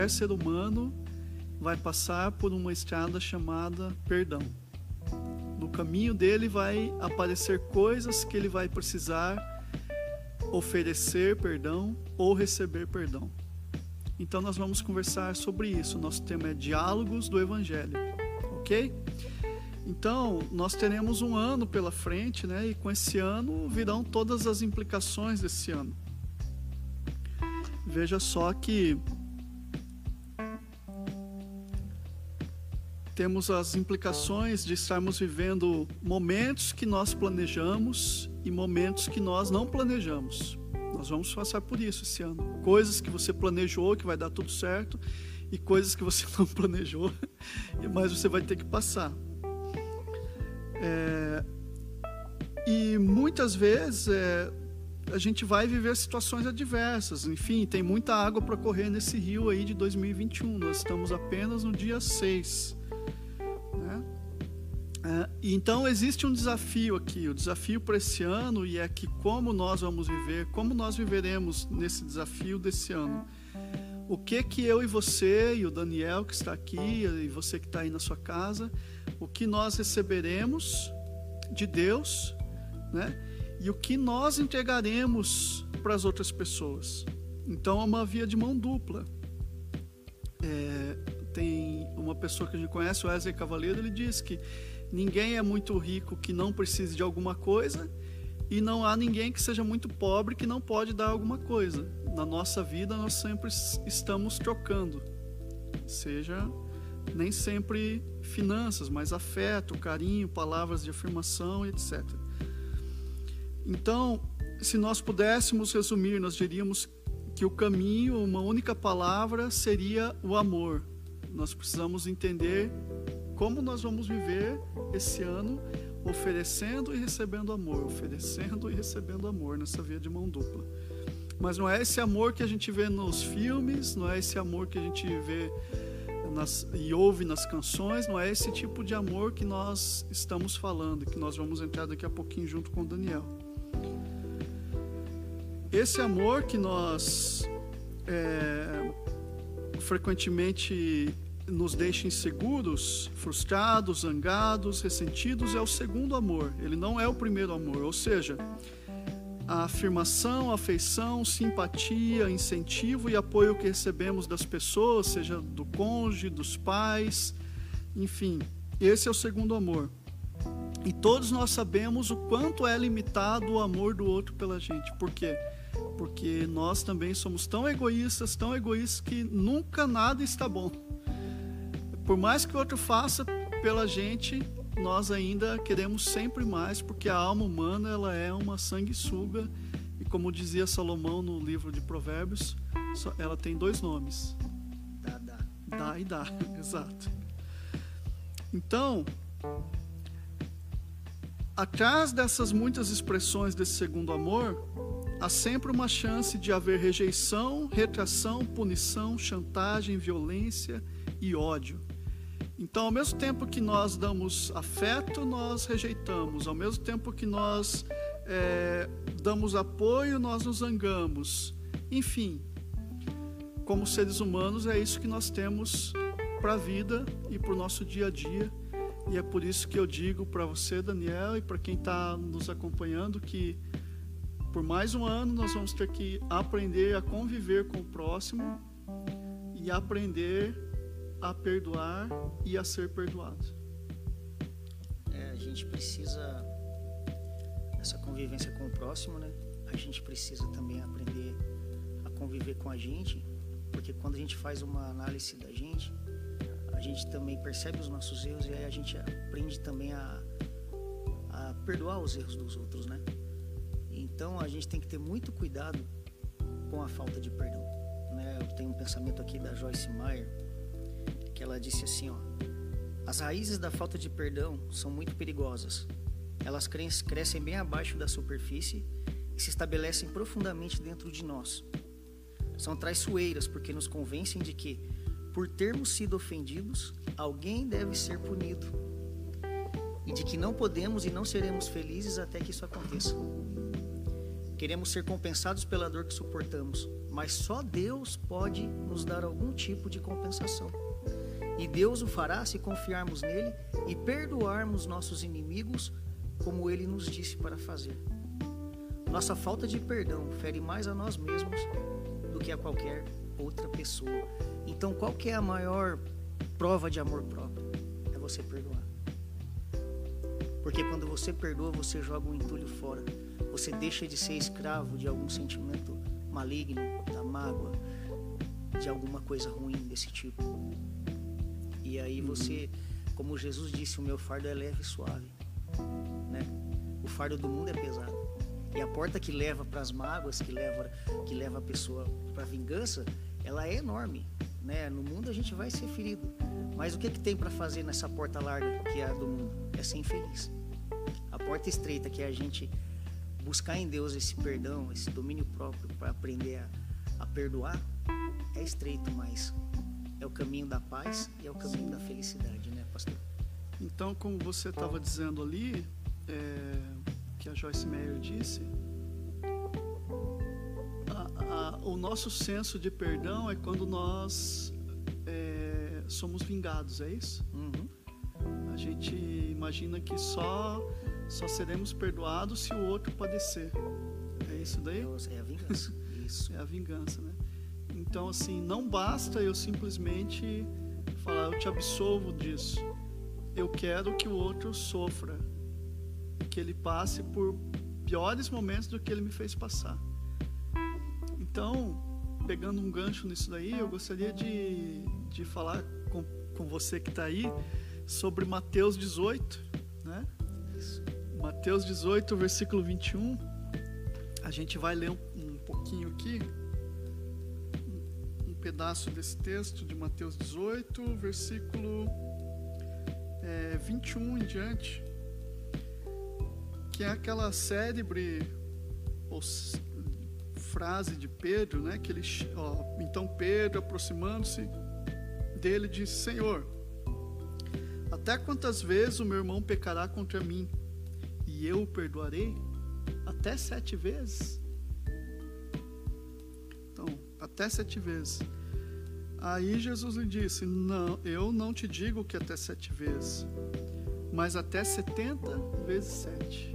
qualquer ser humano vai passar por uma estrada chamada perdão. No caminho dele vai aparecer coisas que ele vai precisar oferecer perdão ou receber perdão. Então nós vamos conversar sobre isso. Nosso tema é diálogos do evangelho, OK? Então, nós teremos um ano pela frente, né? E com esse ano virão todas as implicações desse ano. Veja só que temos as implicações de estarmos vivendo momentos que nós planejamos e momentos que nós não planejamos. Nós vamos passar por isso esse ano. Coisas que você planejou que vai dar tudo certo e coisas que você não planejou, mas você vai ter que passar. É, e muitas vezes é, a gente vai viver situações adversas. Enfim, tem muita água para correr nesse rio aí de 2021. Nós estamos apenas no dia 6. Né? É, então existe um desafio aqui, o desafio para esse ano e é que como nós vamos viver, como nós viveremos nesse desafio desse ano. O que que eu e você e o Daniel que está aqui e você que está aí na sua casa, o que nós receberemos de Deus, né? E o que nós entregaremos para as outras pessoas. Então é uma via de mão dupla. É, tem uma pessoa que a gente conhece, o Wesley Cavaleiro, ele diz que ninguém é muito rico que não precise de alguma coisa e não há ninguém que seja muito pobre que não pode dar alguma coisa. Na nossa vida nós sempre estamos trocando, seja nem sempre finanças, mas afeto, carinho, palavras de afirmação, etc. Então, se nós pudéssemos resumir, nós diríamos que o caminho, uma única palavra, seria o amor. Nós precisamos entender como nós vamos viver esse ano oferecendo e recebendo amor, oferecendo e recebendo amor nessa via de mão dupla. Mas não é esse amor que a gente vê nos filmes, não é esse amor que a gente vê nas, e ouve nas canções, não é esse tipo de amor que nós estamos falando, que nós vamos entrar daqui a pouquinho junto com Daniel. Esse amor que nós é, frequentemente nos deixa inseguros, frustrados, zangados, ressentidos, é o segundo amor. Ele não é o primeiro amor. Ou seja, a afirmação, afeição, simpatia, incentivo e apoio que recebemos das pessoas, seja do cônjuge, dos pais, enfim, esse é o segundo amor. E todos nós sabemos o quanto é limitado o amor do outro pela gente. Por quê? Porque nós também somos tão egoístas, tão egoístas que nunca nada está bom. Por mais que o outro faça pela gente, nós ainda queremos sempre mais, porque a alma humana ela é uma sanguessuga e como dizia Salomão no livro de Provérbios, ela tem dois nomes. Dá, dá. Dá e dá, exato. Então, atrás dessas muitas expressões desse segundo amor, há sempre uma chance de haver rejeição, retração, punição, chantagem, violência e ódio. Então, ao mesmo tempo que nós damos afeto, nós rejeitamos. Ao mesmo tempo que nós é, damos apoio, nós nos zangamos. Enfim, como seres humanos, é isso que nós temos para a vida e para o nosso dia a dia. E é por isso que eu digo para você, Daniel, e para quem está nos acompanhando, que por mais um ano nós vamos ter que aprender a conviver com o próximo e aprender a perdoar e a ser perdoado. É, a gente precisa essa convivência com o próximo, né? A gente precisa também aprender a conviver com a gente, porque quando a gente faz uma análise da gente, a gente também percebe os nossos erros e aí a gente aprende também a, a perdoar os erros dos outros, né? Então a gente tem que ter muito cuidado com a falta de perdão. Né? Eu tenho um pensamento aqui da Joyce Meyer, que ela disse assim, ó: As raízes da falta de perdão são muito perigosas. Elas crescem bem abaixo da superfície e se estabelecem profundamente dentro de nós. São traiçoeiras porque nos convencem de que, por termos sido ofendidos, alguém deve ser punido. E de que não podemos e não seremos felizes até que isso aconteça. Queremos ser compensados pela dor que suportamos, mas só Deus pode nos dar algum tipo de compensação. E Deus o fará se confiarmos nele e perdoarmos nossos inimigos, como ele nos disse para fazer. Nossa falta de perdão fere mais a nós mesmos do que a qualquer outra pessoa. Então, qual que é a maior prova de amor próprio? É você perdoar. Porque quando você perdoa, você joga o um entulho fora. Você deixa de ser escravo de algum sentimento maligno, da mágoa, de alguma coisa ruim desse tipo. E aí você, como Jesus disse, o meu fardo é leve e suave, né? O fardo do mundo é pesado. E a porta que leva para as mágoas, que leva que leva a pessoa para a vingança, ela é enorme, né? No mundo a gente vai ser ferido. Mas o que, que tem para fazer nessa porta larga que é a do mundo? É ser infeliz. A porta estreita que é a gente buscar em Deus esse perdão, esse domínio próprio para aprender a, a, perdoar, é estreito, mas é o caminho da paz e é o caminho da felicidade, né, pastor? Então, como você estava dizendo ali, é, que a Joyce Meyer disse, a, a, o nosso senso de perdão é quando nós é, somos vingados, é isso? Uhum. A gente imagina que só só seremos perdoados se o outro padecer. É isso daí? É a vingança. Isso. É a vingança, né? Então, assim, não basta eu simplesmente falar, eu te absolvo disso. Eu quero que o outro sofra, que ele passe por piores momentos do que ele me fez passar. Então, pegando um gancho nisso daí, eu gostaria de, de falar com, com você que está aí sobre Mateus 18, né? Mateus 18, versículo 21. A gente vai ler um, um pouquinho aqui, um, um, pedaço desse texto de Mateus 18, versículo é, 21 em diante, que é aquela célebre frase de Pedro, né? Que ele, ó, então Pedro, aproximando-se dele, disse: Senhor, até quantas vezes o meu irmão pecará contra mim? E eu o perdoarei até sete vezes. Então, até sete vezes. Aí Jesus lhe disse: Não, eu não te digo que até sete vezes, mas até setenta vezes sete.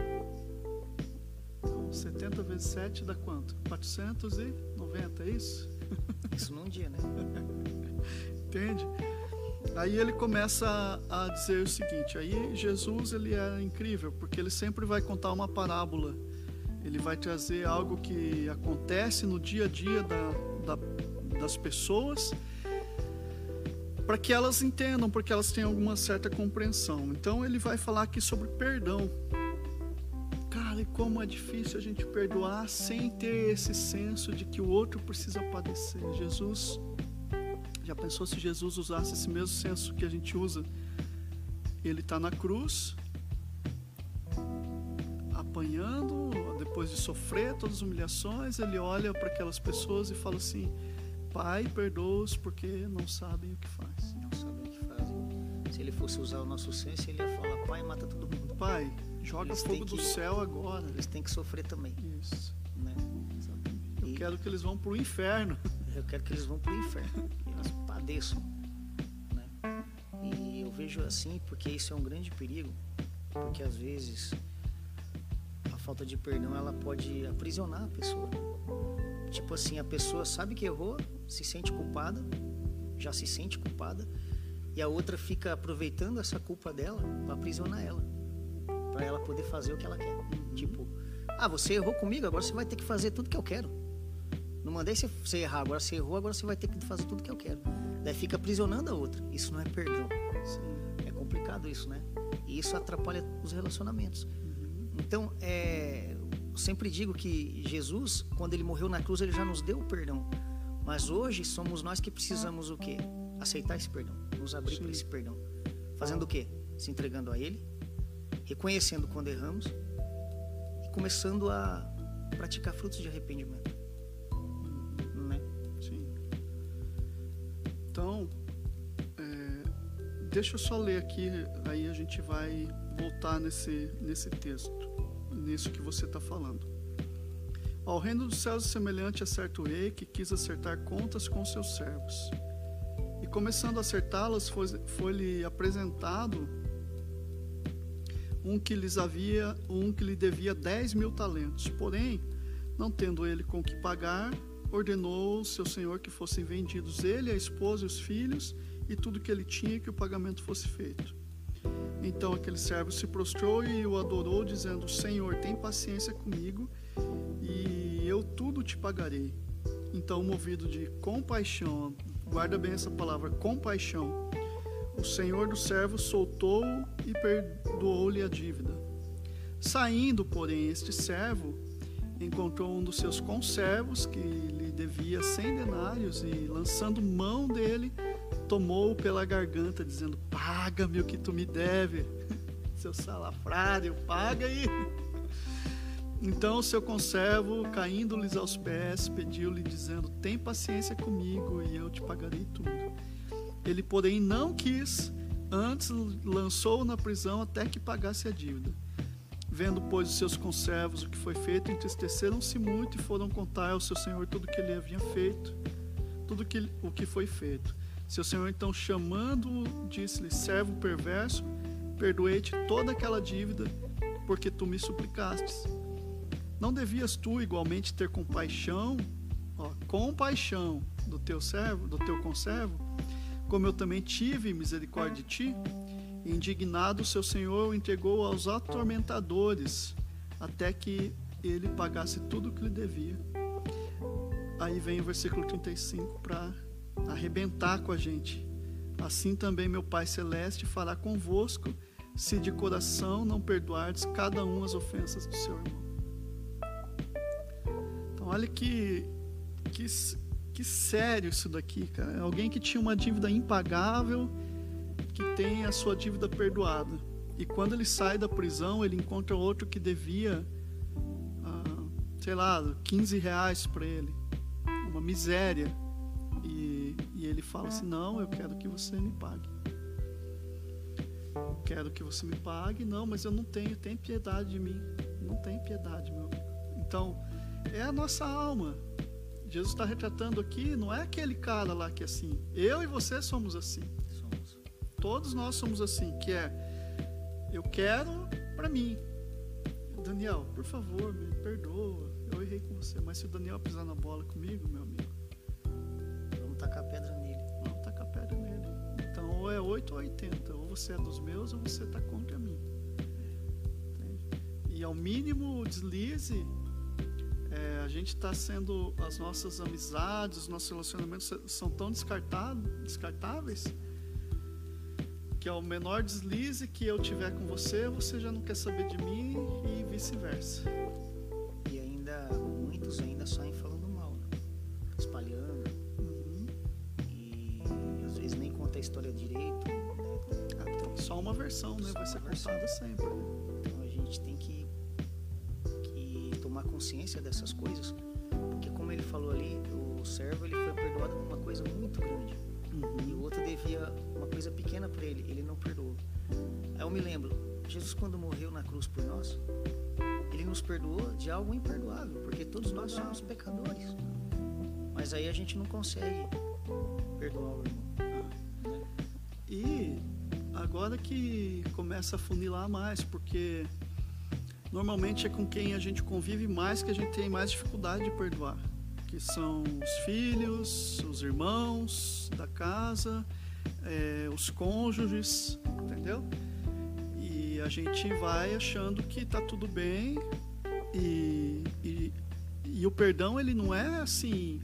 Então, 70 vezes 7 dá quanto? 490, é isso? Isso num dia, né? Entende? Aí ele começa a dizer o seguinte: aí Jesus ele é incrível porque ele sempre vai contar uma parábola. Ele vai trazer algo que acontece no dia a dia da, da, das pessoas para que elas entendam, porque elas têm alguma certa compreensão. Então ele vai falar aqui sobre perdão. Cara, e como é difícil a gente perdoar sem ter esse senso de que o outro precisa padecer. Jesus já pensou se Jesus usasse esse mesmo senso que a gente usa? Ele está na cruz, apanhando, depois de sofrer todas as humilhações, ele olha para aquelas pessoas e fala assim: Pai, perdoa-os porque não sabem o que faz. Não sabem o que fazem. Se ele fosse usar o nosso senso, ele ia falar: Pai, mata todo mundo. Pai, joga eles fogo do céu agora. Eles têm que sofrer também. Isso. Né? Eu e... quero que eles vão para o inferno. Eu quero que eles vão para o inferno padeçam. Né? E eu vejo assim porque isso é um grande perigo, porque às vezes a falta de perdão ela pode aprisionar a pessoa. Tipo assim, a pessoa sabe que errou, se sente culpada, já se sente culpada, e a outra fica aproveitando essa culpa dela para aprisionar ela, para ela poder fazer o que ela quer. Tipo, ah, você errou comigo, agora você vai ter que fazer tudo que eu quero. Não mandei você errar, agora você errou, agora você vai ter que fazer tudo que eu quero. Daí fica aprisionando a outra. Isso não é perdão. Sim. É complicado isso, né? E isso atrapalha os relacionamentos. Uhum. Então, é, eu sempre digo que Jesus, quando ele morreu na cruz, ele já nos deu o perdão. Mas hoje somos nós que precisamos o quê? Aceitar esse perdão, nos abrir para esse perdão. Fazendo o quê? Se entregando a ele, reconhecendo quando erramos e começando a praticar frutos de arrependimento. Deixa eu só ler aqui, aí a gente vai voltar nesse, nesse texto, nisso que você está falando. Ao reino dos céus é semelhante a certo rei que quis acertar contas com seus servos. E começando a acertá-las, foi-lhe apresentado um que lhes havia, um que lhe devia dez mil talentos. Porém, não tendo ele com que pagar, ordenou seu senhor que fossem vendidos ele, a esposa e os filhos e tudo que ele tinha que o pagamento fosse feito. Então aquele servo se prostrou e o adorou, dizendo: Senhor, tem paciência comigo e eu tudo te pagarei. Então, movido de compaixão, guarda bem essa palavra, compaixão, o senhor do servo soltou e perdoou-lhe a dívida. Saindo, porém, este servo encontrou um dos seus conservos que lhe devia cem denários e, lançando mão dele, tomou-o pela garganta, dizendo: Paga-me o que tu me deve, seu salafrário, paga aí. Então seu conservo, caindo-lhes aos pés, pediu-lhe, dizendo: Tem paciência comigo e eu te pagarei tudo. Ele, porém, não quis, antes lançou-o na prisão até que pagasse a dívida. Vendo, pois, os seus conservos o que foi feito, entristeceram-se muito e foram contar ao seu senhor tudo o que ele havia feito, tudo que, o que foi feito. Seu senhor, então, chamando-o, disse-lhe: Servo perverso, perdoei-te toda aquela dívida, porque tu me suplicastes. Não devias tu igualmente ter compaixão, ó, compaixão do teu servo, do teu conservo, como eu também tive misericórdia de ti? Indignado, seu senhor o entregou aos atormentadores, até que ele pagasse tudo o que lhe devia. Aí vem o versículo 35 para arrebentar com a gente. Assim também meu Pai Celeste fará convosco, se de coração não perdoardes cada um as ofensas do seu irmão. Então, olha que, que que sério isso daqui, cara. É alguém que tinha uma dívida impagável, que tem a sua dívida perdoada. E quando ele sai da prisão, ele encontra outro que devia, ah, sei lá, 15 reais para ele. Uma miséria. E, ele fala assim: Não, eu quero que você me pague. Quero que você me pague. Não, mas eu não tenho. Tem piedade de mim. Não tem piedade, meu amigo. Então, é a nossa alma. Jesus está retratando aqui, não é aquele cara lá que é assim. Eu e você somos assim. Somos. Todos nós somos assim, que é eu quero para mim. Daniel, por favor, me perdoa. Eu errei com você, mas se o Daniel pisar na bola comigo, meu amigo, ou é 8 ou 80. Ou você é dos meus ou você está contra mim. E ao mínimo deslize, é, a gente está sendo, as nossas amizades, os nossos relacionamentos são tão descartáveis que ao menor deslize que eu tiver com você, você já não quer saber de mim e vice-versa. E ainda, muitos ainda saem falando história direito. Né? Ah, então, só uma versão, né? Vai ser contada sempre. Né? Então a gente tem que consciência dessas coisas, porque como ele falou ali, o servo ele foi perdoado por uma coisa muito grande uhum. e o outro devia uma coisa pequena para ele, ele não perdoou. Aí eu me lembro, Jesus quando morreu na cruz por nós, ele nos perdoou de algo imperdoável, porque todos nós somos pecadores. Mas aí a gente não consegue perdoar o irmão. Agora que começa a funilar mais, porque normalmente é com quem a gente convive mais que a gente tem mais dificuldade de perdoar, que são os filhos, os irmãos da casa, é, os cônjuges, entendeu? E a gente vai achando que está tudo bem e, e, e o perdão ele não é assim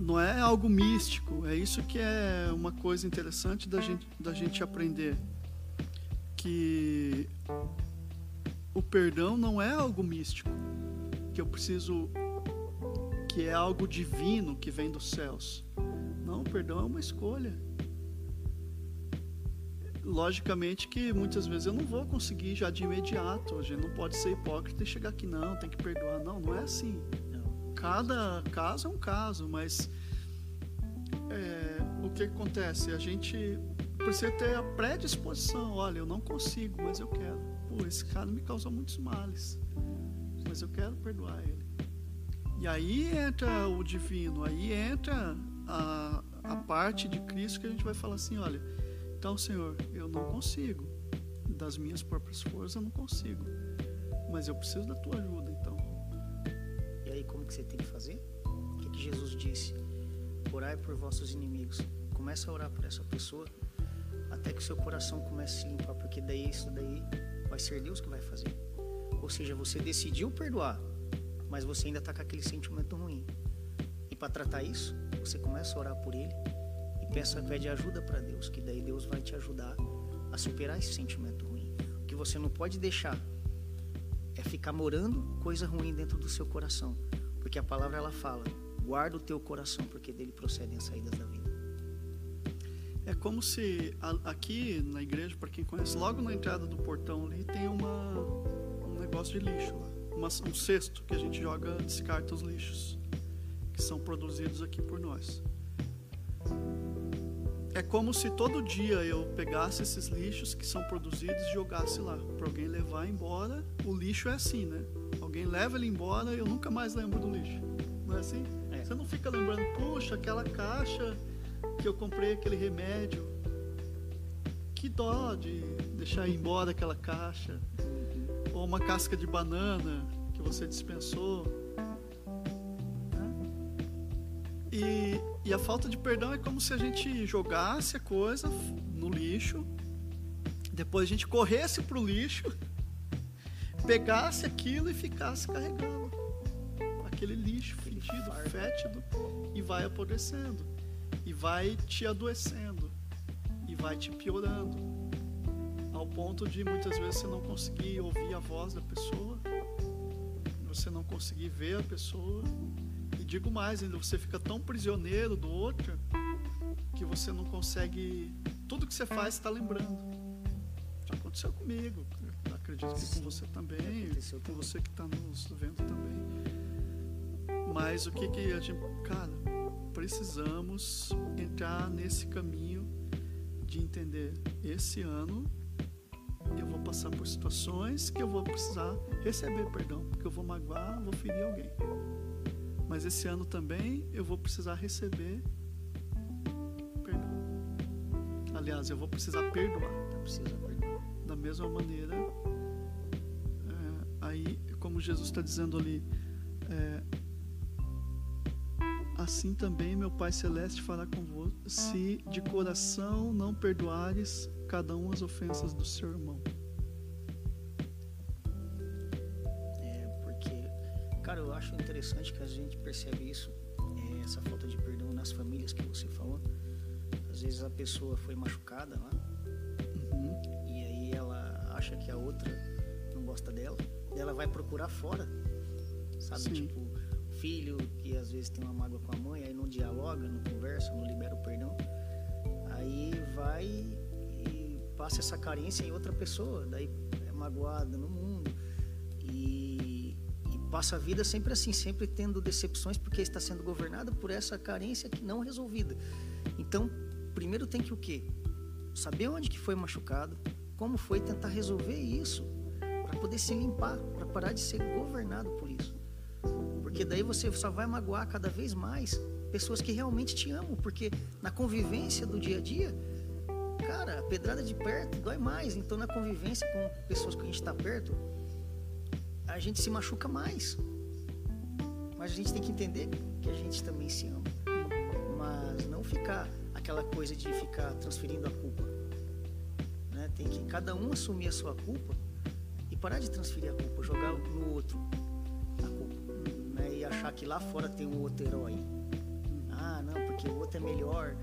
não é algo místico, é isso que é uma coisa interessante da gente, da gente aprender. Que o perdão não é algo místico, que eu preciso que é algo divino que vem dos céus. Não, o perdão é uma escolha. Logicamente que muitas vezes eu não vou conseguir já de imediato. A gente não pode ser hipócrita e chegar aqui, não, tem que perdoar. Não, não é assim. Cada caso é um caso, mas é, o que acontece? A gente precisa ter a predisposição. Olha, eu não consigo, mas eu quero pô, esse cara me causou muitos males. mas eu quero perdoar ele. E aí entra o divino, aí entra a, a parte de Cristo que a gente vai falar assim: olha, então, Senhor, eu não consigo, das minhas próprias forças eu não consigo, mas eu preciso da tua ajuda, então. E aí, como que você tem que fazer? O que, que Jesus disse? Orai por vossos inimigos. Começa a orar por essa pessoa até que o seu coração comece a se limpar, porque daí isso daí vai ser Deus que vai fazer. Ou seja, você decidiu perdoar, mas você ainda está com aquele sentimento ruim. E para tratar isso, você começa a orar por ele e peça, pede ajuda para Deus, que daí Deus vai te ajudar a superar esse sentimento ruim. O que você não pode deixar é ficar morando coisa ruim dentro do seu coração, porque a palavra ela fala: guarda o teu coração, porque dele procedem as saídas da vida. É como se aqui na igreja, para quem conhece, logo na entrada do portão ali tem uma, um negócio de lixo lá, uma, um cesto que a gente joga, descarta os lixos que são produzidos aqui por nós. É como se todo dia eu pegasse esses lixos que são produzidos e jogasse lá, para alguém levar embora. O lixo é assim, né? Alguém leva ele embora e eu nunca mais lembro do lixo. Não é assim? Você não fica lembrando, puxa, aquela caixa que eu comprei aquele remédio. Que dó de deixar ir embora aquela caixa. Ou uma casca de banana que você dispensou. E, e a falta de perdão é como se a gente jogasse a coisa no lixo, depois a gente corresse pro lixo, pegasse aquilo e ficasse carregando aquele lixo fedido, fétido e vai apodrecendo e vai te adoecendo e vai te piorando ao ponto de muitas vezes você não conseguir ouvir a voz da pessoa, você não conseguir ver a pessoa e digo mais, ainda você fica tão prisioneiro do outro que você não consegue tudo que você faz está lembrando. Já aconteceu comigo, acredito que com você também, com você que está nos vendo também. Mas o que que a gente, cara, precisamos entrar nesse caminho de entender esse ano eu vou passar por situações que eu vou precisar receber perdão, porque eu vou magoar, vou ferir alguém. Mas esse ano também eu vou precisar receber perdão. Aliás, eu vou precisar perdoar. Precisa perdoar. Da mesma maneira, é, aí, como Jesus está dizendo ali, é, assim também meu Pai Celeste fará convosco, se de coração não perdoares cada um as ofensas do seu irmão. É, porque, cara, eu acho interessante que a gente percebe isso, é, essa falta de perdão nas famílias que você falou. Às vezes a pessoa foi machucada lá, uhum. e aí ela acha que a outra não gosta dela, ela vai procurar fora, sabe? Sim. Tipo, filho que às vezes tem uma mágoa com a mãe, aí não dialoga, não conversa, não libera o perdão, aí vai e passa essa carência em outra pessoa, daí é magoada no mundo e, e passa a vida sempre assim, sempre tendo decepções porque está sendo governada por essa carência que não resolvida. Então, primeiro tem que o quê? Saber onde que foi machucado, como foi tentar resolver isso para poder se limpar, para parar de ser governado por isso. Porque daí você só vai magoar cada vez mais pessoas que realmente te amam, porque na convivência do dia a dia, cara, a pedrada de perto dói mais. Então na convivência com pessoas que a gente está perto, a gente se machuca mais. Mas a gente tem que entender que a gente também se ama. Mas não ficar aquela coisa de ficar transferindo a culpa. Né? Tem que cada um assumir a sua culpa e parar de transferir a culpa, jogar no que lá fora tem um outro herói. Ah, não, porque o outro é melhor.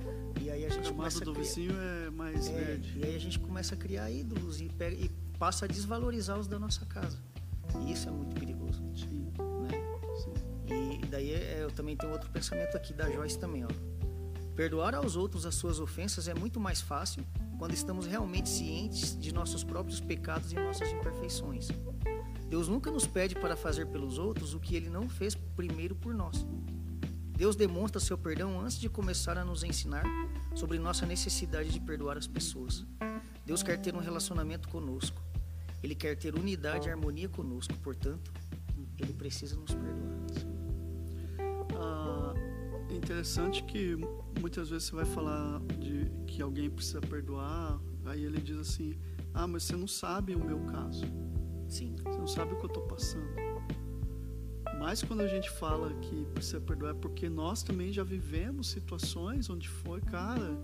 E aí a gente a começa do a criar... vizinho é mais é, verde. E aí a gente começa a criar ídolos e, pega, e passa a desvalorizar os da nossa casa. E isso é muito perigoso. Sim. Né? Sim. E daí é, eu também tenho outro pensamento aqui da Joyce também, ó. Perdoar aos outros as suas ofensas é muito mais fácil quando estamos realmente cientes de nossos próprios pecados e nossas imperfeições. Deus nunca nos pede para fazer pelos outros o que ele não fez primeiro por nós. Deus demonstra seu perdão antes de começar a nos ensinar sobre nossa necessidade de perdoar as pessoas. Deus quer ter um relacionamento conosco. Ele quer ter unidade e harmonia conosco. Portanto, ele precisa nos perdoar. Ah, é interessante que muitas vezes você vai falar de que alguém precisa perdoar, aí ele diz assim: Ah, mas você não sabe o meu caso. Sim. Você não sabe o que eu estou passando. Mas quando a gente fala que precisa perdoar, é porque nós também já vivemos situações onde foi, cara,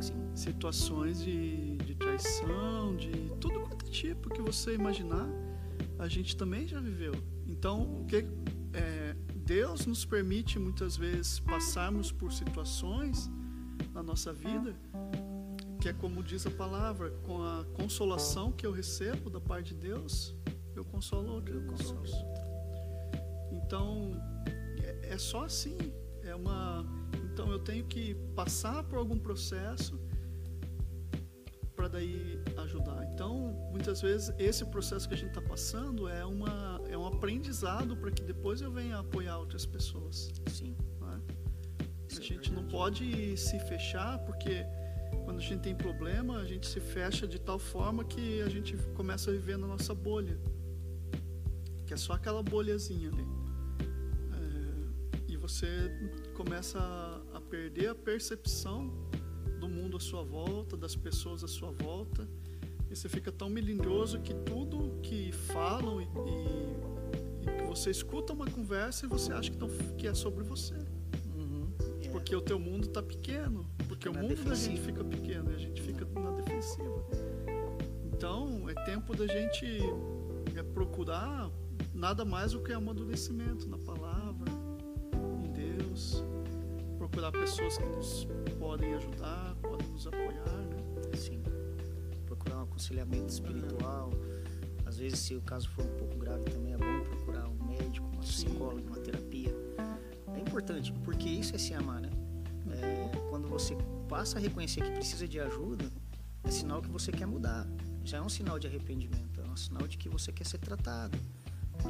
Sim. situações de, de traição, de tudo quanto é tipo que você imaginar, a gente também já viveu. Então, o que é, Deus nos permite muitas vezes passarmos por situações na nossa vida que é como diz a palavra, com a consolação que eu recebo da parte de Deus, eu consolo outro, eu consolo outro. Então, é, é só assim, é uma então eu tenho que passar por algum processo para daí ajudar. Então, muitas vezes esse processo que a gente está passando é uma é um aprendizado para que depois eu venha apoiar outras pessoas. Sim. Né? A é gente não verdade. pode se fechar porque quando a gente tem problema a gente se fecha de tal forma que a gente começa a viver na nossa bolha, que é só aquela bolhazinha ali. É, e você começa a, a perder a percepção do mundo à sua volta, das pessoas à sua volta. E você fica tão melindroso que tudo que falam e, e- e você escuta uma conversa e você acha que, tão- que é sobre você. É. Porque o teu mundo está pequeno. Porque o mundo da gente defensiva. fica pequeno e a gente fica na defensiva. Então, é tempo da gente é, procurar nada mais do que amadurecimento na palavra, em Deus. Procurar pessoas que nos podem ajudar, podem nos apoiar, né? Sim. Procurar um aconselhamento espiritual. Às vezes, se o caso for um pouco grave, também é bom procurar um médico, uma psicóloga, uma terapia. É importante, porque isso é se amar, né? Quando você passa a reconhecer que precisa de ajuda, é sinal que você quer mudar. Já é um sinal de arrependimento, é um sinal de que você quer ser tratado.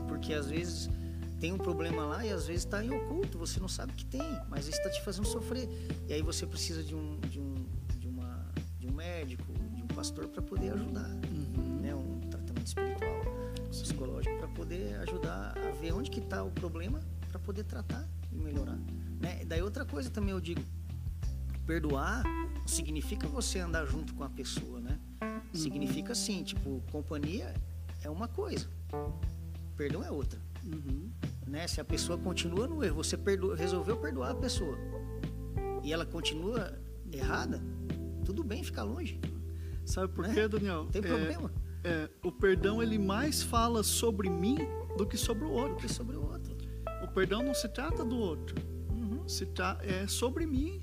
Porque às vezes tem um problema lá e às vezes está em oculto, você não sabe que tem, mas isso está te fazendo sofrer. E aí você precisa de um, de um, de uma, de um médico, de um pastor para poder ajudar, né? Um tratamento espiritual, psicológico para poder ajudar a ver onde que está o problema para poder tratar e melhorar, né? Daí outra coisa também eu digo, perdoar significa você andar junto com a pessoa, né? Significa assim, tipo, companhia é uma coisa, perdão é outra Uhum. né? Se a pessoa continua no erro, você perdoa, resolveu perdoar a pessoa e ela continua errada, tudo bem ficar longe, Sabe por Né? quê, Daniel? não tem É, problema, é, o perdão ele mais fala sobre mim do que sobre o outro. porque sobre o outro. O perdão não se trata do outro. Uhum. se tra é sobre mim.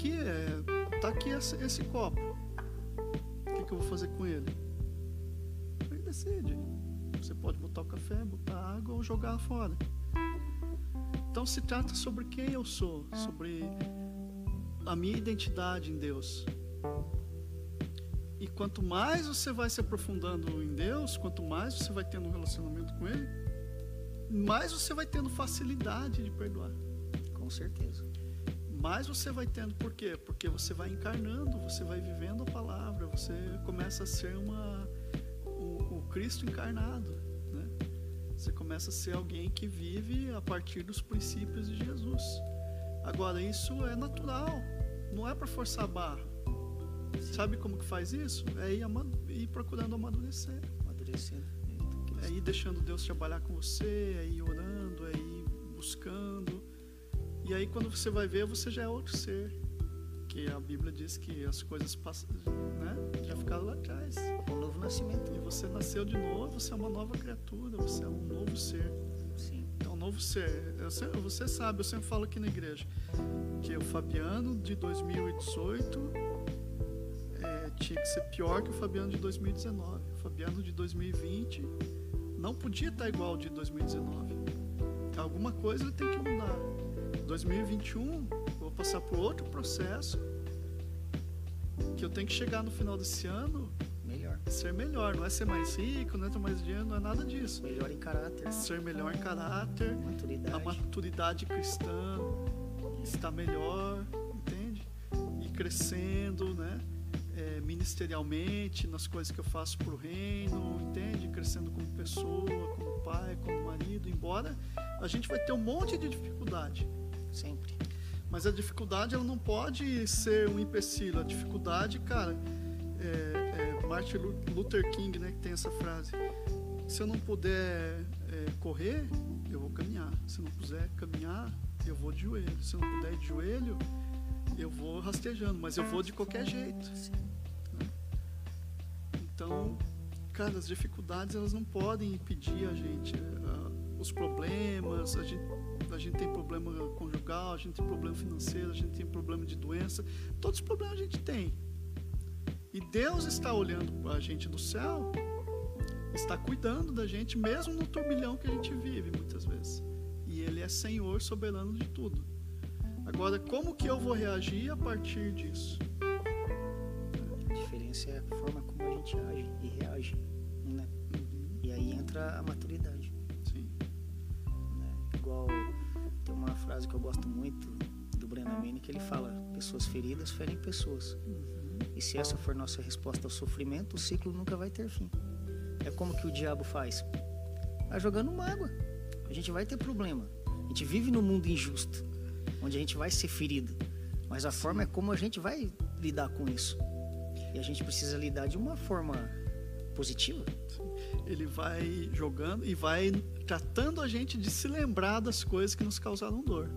Aqui, é, tá aqui esse, esse copo. O que, que eu vou fazer com ele? Você decide. Você pode botar o café, botar água ou jogar fora. Então se trata sobre quem eu sou, sobre a minha identidade em Deus. E quanto mais você vai se aprofundando em Deus, quanto mais você vai tendo um relacionamento com Ele, mais você vai tendo facilidade de perdoar. Com certeza. Mais você vai tendo, por quê? Porque você vai encarnando, você vai vivendo a palavra, você começa a ser uma, o, o Cristo encarnado, né? Você começa a ser alguém que vive a partir dos princípios de Jesus. Agora, isso é natural, não é para forçar a barra. Sabe como que faz isso? É ir, ir procurando amadurecer. Amadurecendo. Então, É ir deixando Deus trabalhar com você, é ir orando, é ir buscando. E aí quando você vai ver, você já é outro ser. Que a Bíblia diz que as coisas passam, né, já ficaram lá atrás. Um novo nascimento. E você nasceu de novo, você é uma nova criatura, você é um novo ser. Sim. É um novo ser. Sei- você sabe, eu sempre falo aqui na igreja, que o Fabiano de 2018 é, tinha que ser pior que o Fabiano de 2019. O Fabiano de 2020 não podia estar igual ao de 2019. Alguma coisa ele tem que mudar. 2021, eu vou passar por outro processo que eu tenho que chegar no final desse ano Melhor. ser melhor. Não é ser mais rico, não é ter mais dinheiro, não é nada disso. Melhor em caráter. É ser melhor em caráter, Maturidade. a maturidade cristã está melhor, entende? E crescendo, né? É, ministerialmente, nas coisas que eu faço para o reino, entende? Crescendo como pessoa, como pai, como marido, embora a gente vai ter um monte de dificuldade. Sempre. Mas a dificuldade ela não pode ser um empecilho. A dificuldade, cara, é, é Martin Luther King, né, que tem essa frase. Se eu não puder é, correr, eu vou caminhar. Se eu não puder caminhar, eu vou de joelho. Se eu não puder ir de joelho, eu vou rastejando, mas eu vou de qualquer jeito. Né? Então, cara, as dificuldades elas não podem impedir a gente. Os problemas, a gente, a gente tem problema conjugal, a gente tem problema financeiro, a gente tem problema de doença, todos os problemas a gente tem. E Deus está olhando para a gente do céu, está cuidando da gente, mesmo no turbilhão que a gente vive muitas vezes. E Ele é Senhor soberano de tudo. Agora, como que eu vou reagir a partir disso? A diferença é a forma como a gente age e reage, né? Uhum. E aí entra a maturidade. Sim. Né? Igual uma frase que eu gosto muito do Brennan Manning que ele fala: pessoas feridas ferem pessoas. Uhum. E se essa for nossa resposta ao sofrimento, o ciclo nunca vai ter fim. É como que o diabo faz? Vai jogando mágoa. A gente vai ter problema. A gente vive num mundo injusto onde a gente vai ser ferido. Mas a forma é como a gente vai lidar com isso. E a gente precisa lidar de uma forma positiva. Ele vai jogando e vai tratando a gente de se lembrar das coisas que nos causaram dor.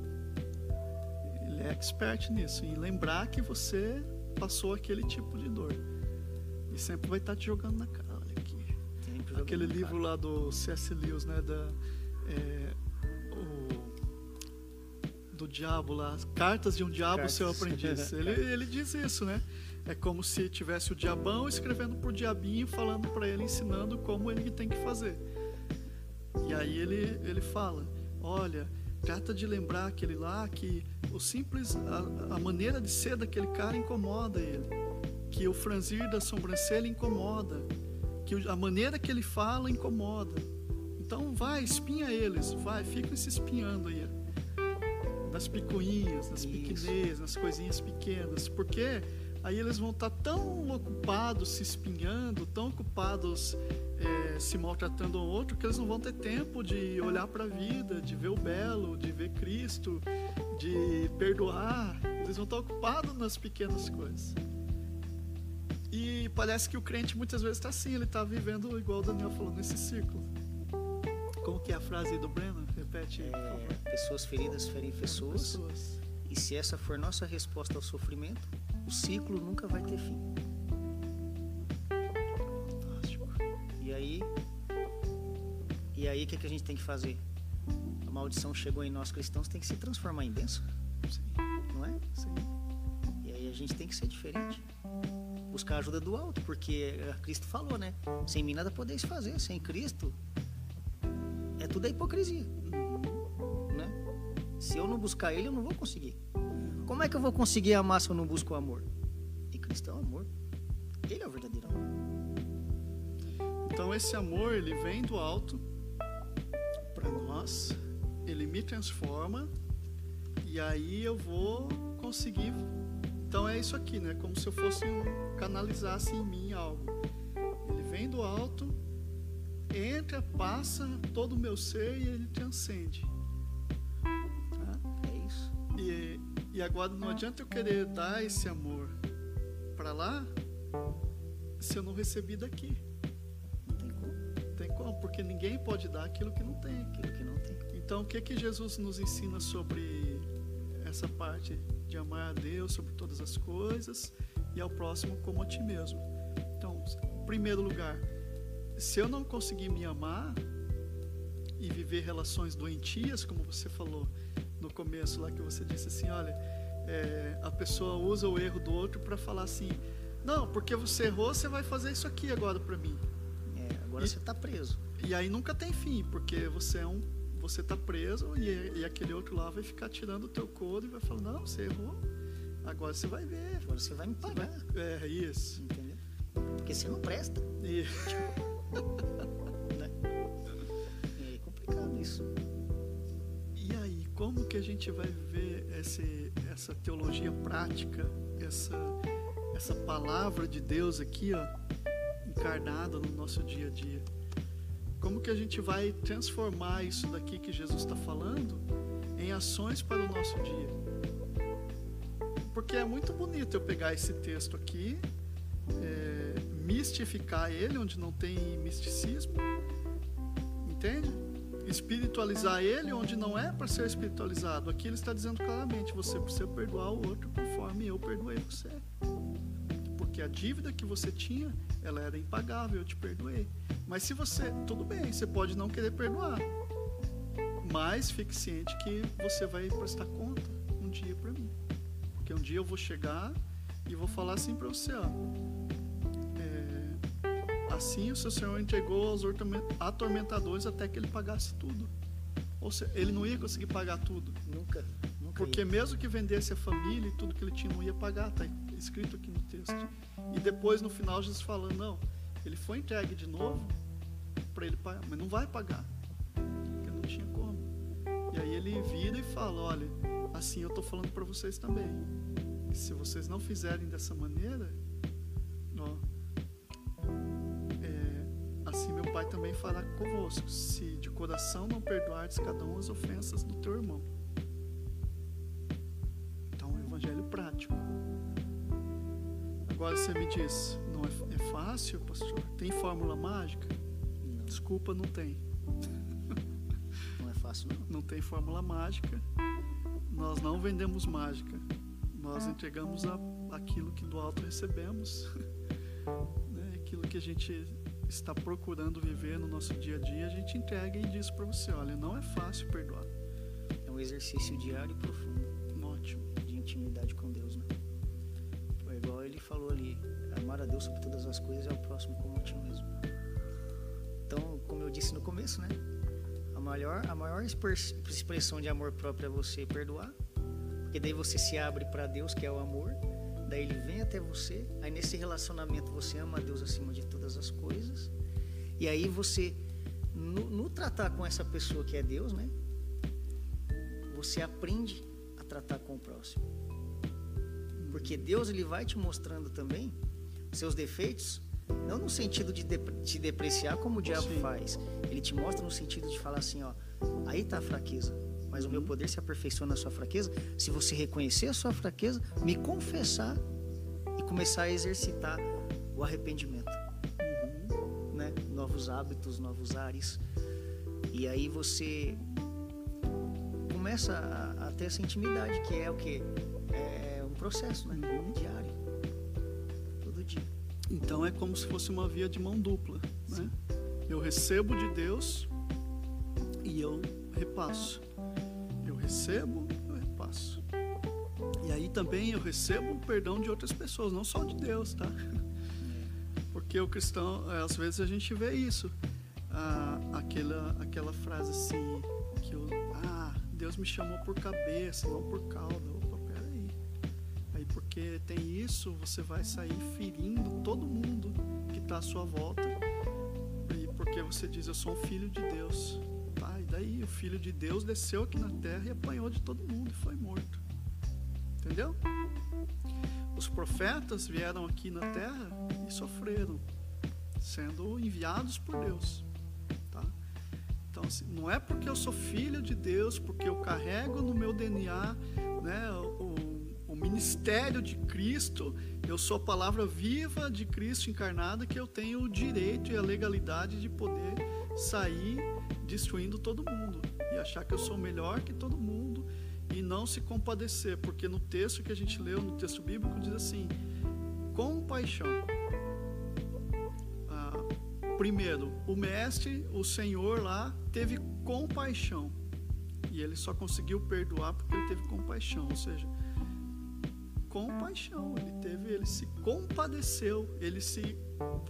Ele é expert nisso, em lembrar que você passou aquele tipo de dor. E sempre vai estar te jogando na cara. Olha aqui. Aquele livro lá do C.S. Lewis, né? Da, é, do diabo lá, Cartas de um Diabo, Cartas. seu aprendiz. Ele, ele diz isso, né? É como se tivesse o diabão escrevendo pro diabinho, falando para ele, ensinando como ele tem que fazer. E aí ele, ele fala: Olha, trata de lembrar aquele lá que o simples, a, a maneira de ser daquele cara incomoda ele, que o franzir da sobrancelha incomoda, que a maneira que ele fala incomoda. Então vai, espinha eles, vai, fica se espinhando aí nas picuinhas, nas pequenez, nas coisinhas pequenas, porque aí eles vão estar tão ocupados se espinhando, tão ocupados é, se maltratando um outro, que eles não vão ter tempo de olhar para a vida, de ver o belo, de ver Cristo, de perdoar. Eles vão estar ocupados nas pequenas coisas. E parece que o crente muitas vezes está assim, ele está vivendo igual o Daniel falou, nesse círculo. Como que é a frase do Breno? Repete, é, Pessoas feridas ferem pessoas, pessoas. E se essa for nossa resposta ao sofrimento, o ciclo nunca vai ter fim. Fantástico. E aí, e aí o que, que a gente tem que fazer? A maldição chegou em nós cristãos, tem que se transformar em bênção. Sim. Não é? Sim. E aí a gente tem que ser diferente. Buscar ajuda do alto, porque Cristo falou, né? Sem mim nada podeis fazer. Sem Cristo, é tudo a hipocrisia. Né? Se eu não buscar ele, eu não vou conseguir. Como é que eu vou conseguir amar se eu não busco o amor? E Cristo é o amor. Ele é o verdadeiro amor. Então esse amor, ele vem do alto para nós, ele me transforma e aí eu vou conseguir. Então é isso aqui, né? Como se eu fosse um, canalizasse em mim algo. Ele vem do alto entra, passa todo o meu ser e ele transcende. Agora não adianta eu querer dar esse amor para lá se eu não recebi daqui. Não tem como. Tem como, porque ninguém pode dar aquilo que não tem. Aquilo que não tem. Então o que que Jesus nos ensina sobre essa parte de amar a Deus sobre todas as coisas e ao próximo como a ti mesmo? Então, em primeiro lugar, se eu não conseguir me amar e viver relações doentias, como você falou começo lá que você disse assim, olha, é, a pessoa usa o erro do outro para falar assim, não, porque você errou, você vai fazer isso aqui agora para mim. É, agora e, você está preso. E aí nunca tem fim, porque você é um, você está preso e, e, aquele outro lá vai ficar tirando o teu couro e vai falar, não, você errou, agora você vai ver. Agora você vai me pagar. Vai, é, isso. Entendeu? Porque você não presta. E... que a gente vai ver esse, essa teologia prática, essa, essa palavra de Deus aqui, ó, encarnada no nosso dia a dia. Como que a gente vai transformar isso daqui que Jesus está falando em ações para o nosso dia? Porque é muito bonito eu pegar esse texto aqui, é, mistificar ele, onde não tem misticismo, entende? Espiritualizar ele, onde não é para ser espiritualizado. Aqui ele está dizendo claramente: você precisa perdoar o outro conforme eu perdoei você. Porque a dívida que você tinha, ela era impagável, eu te perdoei. Mas se você, tudo bem, você pode não querer perdoar, mas fique ciente que você vai prestar conta um dia para mim. Porque um dia eu vou chegar e vou falar assim para você, ó. Assim o seu Senhor entregou aos atormentadores até que ele pagasse tudo. Ou seja, ele não ia conseguir pagar tudo. Nunca. nunca Porque ia. mesmo que vendesse a família e tudo que ele tinha, não ia pagar. Está escrito aqui no texto. E depois, no final, Jesus falando, não, ele foi entregue de novo para ele pagar, mas não vai pagar. Porque não tinha como. E aí ele vira e fala, olha, assim eu estou falando para vocês também. Que se vocês não fizerem dessa maneira, também fará convosco, se de coração não perdoardes cada um as ofensas do teu irmão. Então, é um evangelho prático. Agora você me diz, não é, é fácil, pastor? Tem fórmula mágica? Não, Desculpa, não tem. não é fácil, não. Não tem fórmula mágica. Nós não vendemos mágica. Nós entregamos a, aquilo que do alto recebemos. né? Aquilo que a gente está procurando viver no nosso dia a dia, a gente entrega e diz para você: olha, não é fácil perdoar. É um exercício diário e profundo Ótimo. de intimidade com Deus, né? Foi igual ele falou ali, amar a Deus sobre todas as coisas é o próximo como a ti mesmo. Então, como eu disse no começo, né? A maior, a maior expressão de amor próprio é você perdoar, porque daí você se abre para Deus, que é o amor, daí ele vem até você, aí nesse relacionamento você ama a Deus acima de todas as coisas, e aí você, no, no tratar com essa pessoa que é Deus, né? Você aprende a tratar com o próximo. Porque Deus ele vai te mostrando também seus defeitos, não no sentido de te depreciar como o diabo Sim. faz. Ele te mostra no sentido de falar assim, ó, aí está a fraqueza. Mas o meu poder se aperfeiçoa na sua fraqueza se você reconhecer a sua fraqueza, me confessar e começar a exercitar o arrependimento, né? Novos hábitos, novos ares. E aí você começa a, a ter essa intimidade, que é o que? É um processo, né? Diário. Todo dia. Então é como se fosse uma via de mão dupla. Né? Eu recebo de Deus e eu repasso. Recebo, eu repasso. E aí também eu recebo o perdão de outras pessoas, não só de Deus, tá? Porque o cristão, é, às vezes a gente vê isso. Ah, aquela, aquela frase assim, que eu, ah, Deus me chamou por cabeça, não por cauda. Opa, peraí. Aí porque tem isso, você vai sair ferindo todo mundo que está à sua volta. E porque você diz, eu sou um filho de Deus. O filho de Deus desceu aqui na terra e apanhou de todo mundo e foi morto. Entendeu? Os profetas vieram aqui na terra e sofreram, sendo enviados por Deus. Tá? Então, assim, não é porque eu sou filho de Deus, porque eu carrego no meu DNA né, o, o ministério de Cristo, eu sou a palavra viva de Cristo encarnada, que eu tenho o direito e a legalidade de poder sair destruindo todo mundo e achar que eu sou melhor que todo mundo e não se compadecer, porque no texto que a gente leu, no texto bíblico, diz assim: compaixão. Ah, primeiro, o mestre, o Senhor lá, teve compaixão. E ele só conseguiu perdoar porque ele teve compaixão, ou seja, compaixão, ele teve, ele se compadeceu, ele se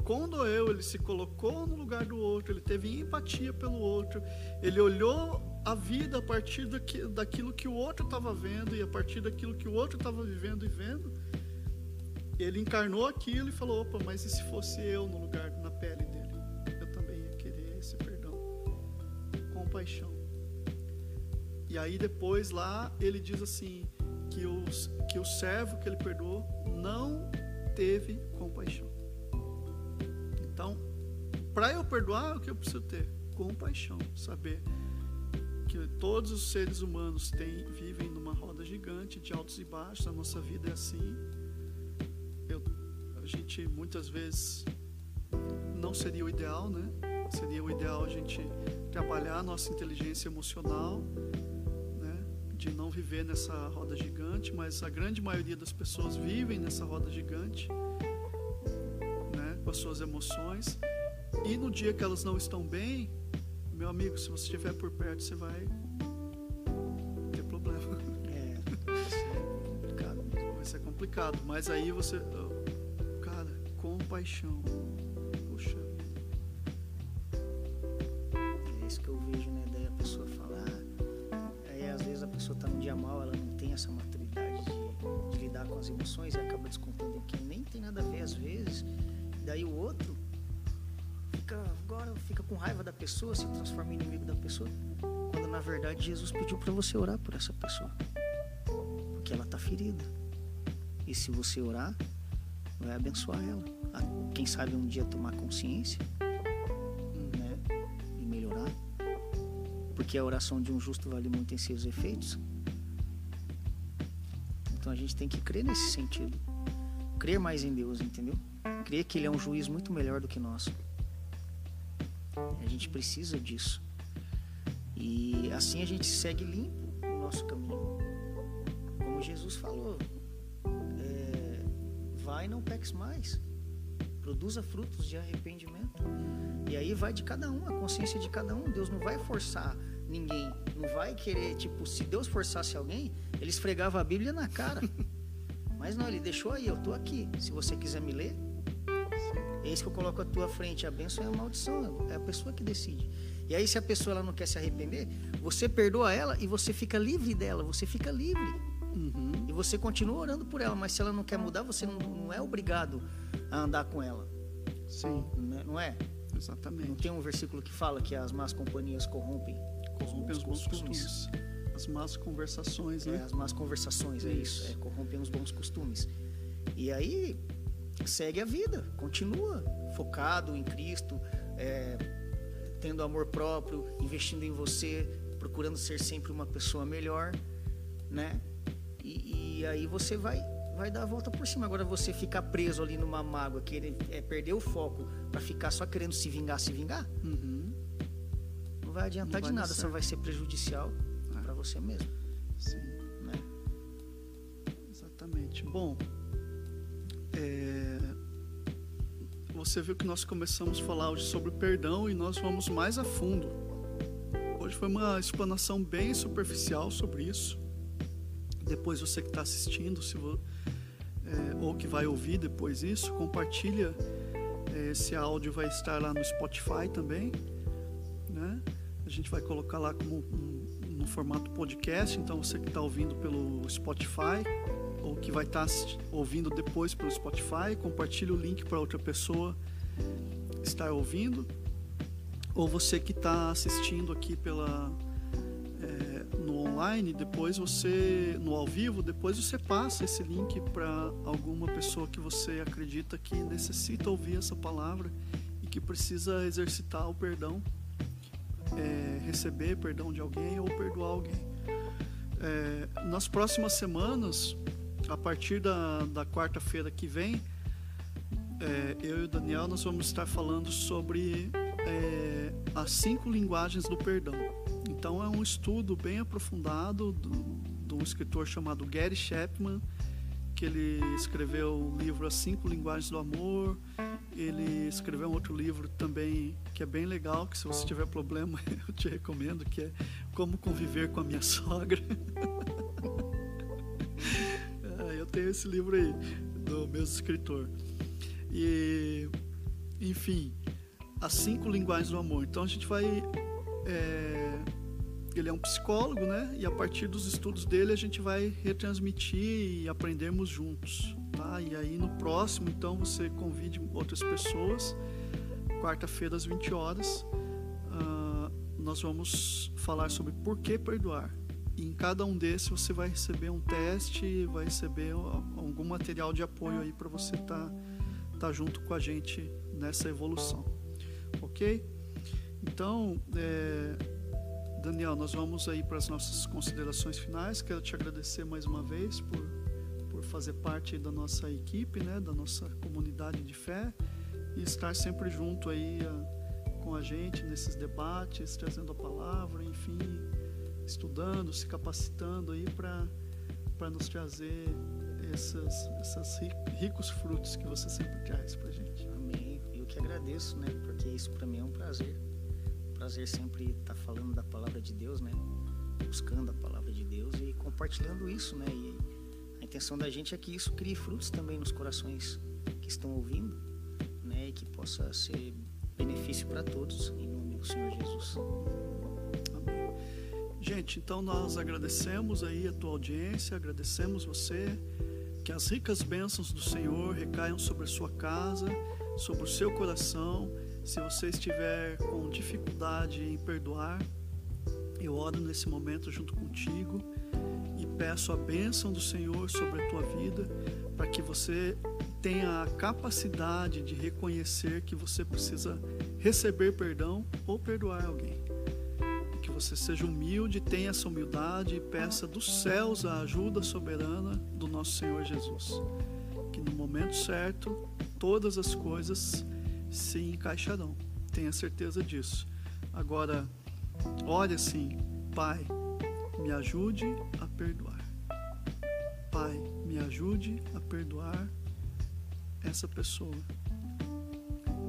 condoeu, ele se colocou no lugar do outro, ele teve empatia pelo outro, ele olhou a vida a partir daqui, daquilo que o outro estava vendo e a partir daquilo que o outro estava vivendo e vendo, ele encarnou aquilo e falou: opa, mas e se fosse eu no lugar, na pele dele? Eu também ia querer esse perdão. Compaixão. E aí depois lá ele diz assim que o, que o servo que ele perdoou não teve compaixão. Então, para eu perdoar, o que eu preciso ter? Compaixão, saber que todos os seres humanos têm, vivem numa roda gigante de altos e baixos, a nossa vida é assim. Eu, a gente muitas vezes não seria o ideal, né? Seria o ideal a gente trabalhar a nossa inteligência emocional? De não viver nessa roda gigante, mas a grande maioria das pessoas vivem nessa roda gigante, né? Com as suas emoções. E no dia que elas não estão bem, meu amigo, se você estiver por perto, você vai ter problema. É, vai ser complicado. Vai ser complicado, mas aí você, cara, compaixão. Puxa. É isso que eu vejo, né? Emoções e acaba descontando em quem nem tem nada a ver às vezes. Daí o outro fica agora fica com raiva da pessoa, se transforma em inimigo da pessoa, quando na verdade Jesus pediu para você orar por essa pessoa, porque ela tá ferida. E se você orar, vai abençoar ela. A- Quem sabe um dia tomar consciência, né, e melhorar, porque a oração de um justo vale muito em seus efeitos. Gente tem que crer nesse sentido, crer mais em Deus, entendeu? Crer que Ele é um juiz muito melhor do que nós. A gente precisa disso. E assim a gente segue limpo o nosso caminho. Como Jesus falou, é, vai e não peques mais. Produza frutos de arrependimento. E aí vai de cada um, a consciência de cada um. Deus não vai forçar ninguém. Não vai querer, tipo, se Deus forçasse alguém, ele esfregava a Bíblia na cara. Mas não, ele deixou aí, eu tô aqui. Se você quiser me ler, é isso que eu coloco à tua frente. A bênção é a maldição, é a pessoa que decide. E aí, se a pessoa ela não quer se arrepender, você perdoa ela e você fica livre dela, você fica livre. Uhum. E você continua orando por ela, mas se ela não quer mudar, você não, não é obrigado a andar com ela. Sim, né? Não é? Não exatamente. tem um versículo que fala que as más companhias corrompem, Corrompem os bons costumes. As más conversações, É, né? as más conversações, é isso. Isso. É, corrompem os bons costumes. E aí, segue a vida, continua focado em Cristo, é, tendo amor próprio, investindo em você, procurando ser sempre uma pessoa melhor, né? E, e aí você vai vai dar a volta por cima. Agora você ficar preso ali numa mágoa, querer é, perder o foco para ficar só querendo se vingar, se vingar, Uhum. Não vai adiantar vai de nada, só vai ser prejudicial É. para você mesmo, Sim, né? exatamente. Bom, é, você viu que nós começamos a falar hoje sobre perdão e nós vamos mais a fundo. Hoje foi uma explanação bem superficial sobre isso. Depois você que está assistindo, se vo- é, ou que vai ouvir depois isso, compartilha. É, esse áudio vai estar lá no Spotify também, né? A gente vai colocar lá como no formato podcast. Então você que está ouvindo pelo Spotify ou que vai estar ouvindo depois pelo Spotify, compartilhe o link para outra pessoa estar ouvindo. Ou você que está assistindo aqui pela é, no online, depois você no ao vivo, depois você passa esse link para alguma pessoa que você acredita que necessita ouvir essa palavra e que precisa exercitar o perdão, é, receber perdão de alguém ou perdoar alguém. É, nas próximas semanas, a partir da, da quarta-feira que vem, é, eu e o Daniel nós vamos estar falando sobre é, as cinco linguagens do perdão. Então é um estudo bem aprofundado do, de um escritor chamado Gary Chapman, que ele escreveu o livro As Cinco Linguagens do Amor. Ele escreveu um outro livro também que é bem legal, que se você tiver problema eu te recomendo, que é Como Conviver com a Minha Sogra. É, eu tenho esse livro aí, do mesmo escritor. E, enfim, as cinco linguagens do amor. Então a gente vai. é, ele é um psicólogo, né? E a partir dos estudos dele a gente vai retransmitir e aprendermos juntos, E aí no próximo, então você convide outras pessoas. Quarta-feira às 20 horas, ah, nós vamos falar sobre por que perdoar. E em cada um desses você vai receber um teste, vai receber algum material de apoio aí para você estar tá, tá junto com a gente nessa evolução. Ok? Então, é, Daniel, nós vamos aí para as nossas considerações finais. Quero te agradecer mais uma vez por fazer parte da nossa equipe, né, da nossa comunidade de fé e estar sempre junto aí a, com a gente nesses debates, trazendo a palavra, enfim, estudando, se capacitando aí para nos trazer esses, esses ricos frutos que você sempre traz para gente. Amém. Eu que agradeço, né? Porque isso para mim é um prazer prazer sempre estar tá falando da palavra de Deus, né? Buscando a palavra de Deus e compartilhando isso, né? E a intenção da gente é que isso crie frutos também nos corações que estão ouvindo, né? E que possa ser benefício para todos, em nome do Senhor Jesus. Amém. Gente, então nós agradecemos aí a tua audiência, agradecemos você, que as ricas bênçãos do Senhor recaiam sobre a sua casa, sobre o seu coração se você estiver com dificuldade em perdoar, eu oro nesse momento junto contigo peço a bênção do Senhor sobre a tua vida, para que você tenha a capacidade de reconhecer que você precisa receber perdão ou perdoar alguém. Que você seja humilde, tenha essa humildade e peça dos céus a ajuda soberana do nosso Senhor Jesus. Que no momento certo todas as coisas se encaixarão. Tenha certeza disso. Agora, olhe assim, Pai, me ajude perdoar. Pai, me ajude a perdoar essa pessoa.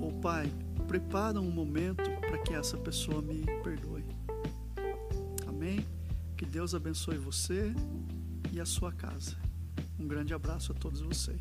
Ou Pai, prepara um momento para que essa pessoa me perdoe. Amém? Que Deus abençoe você e a sua casa. Um grande abraço a todos vocês.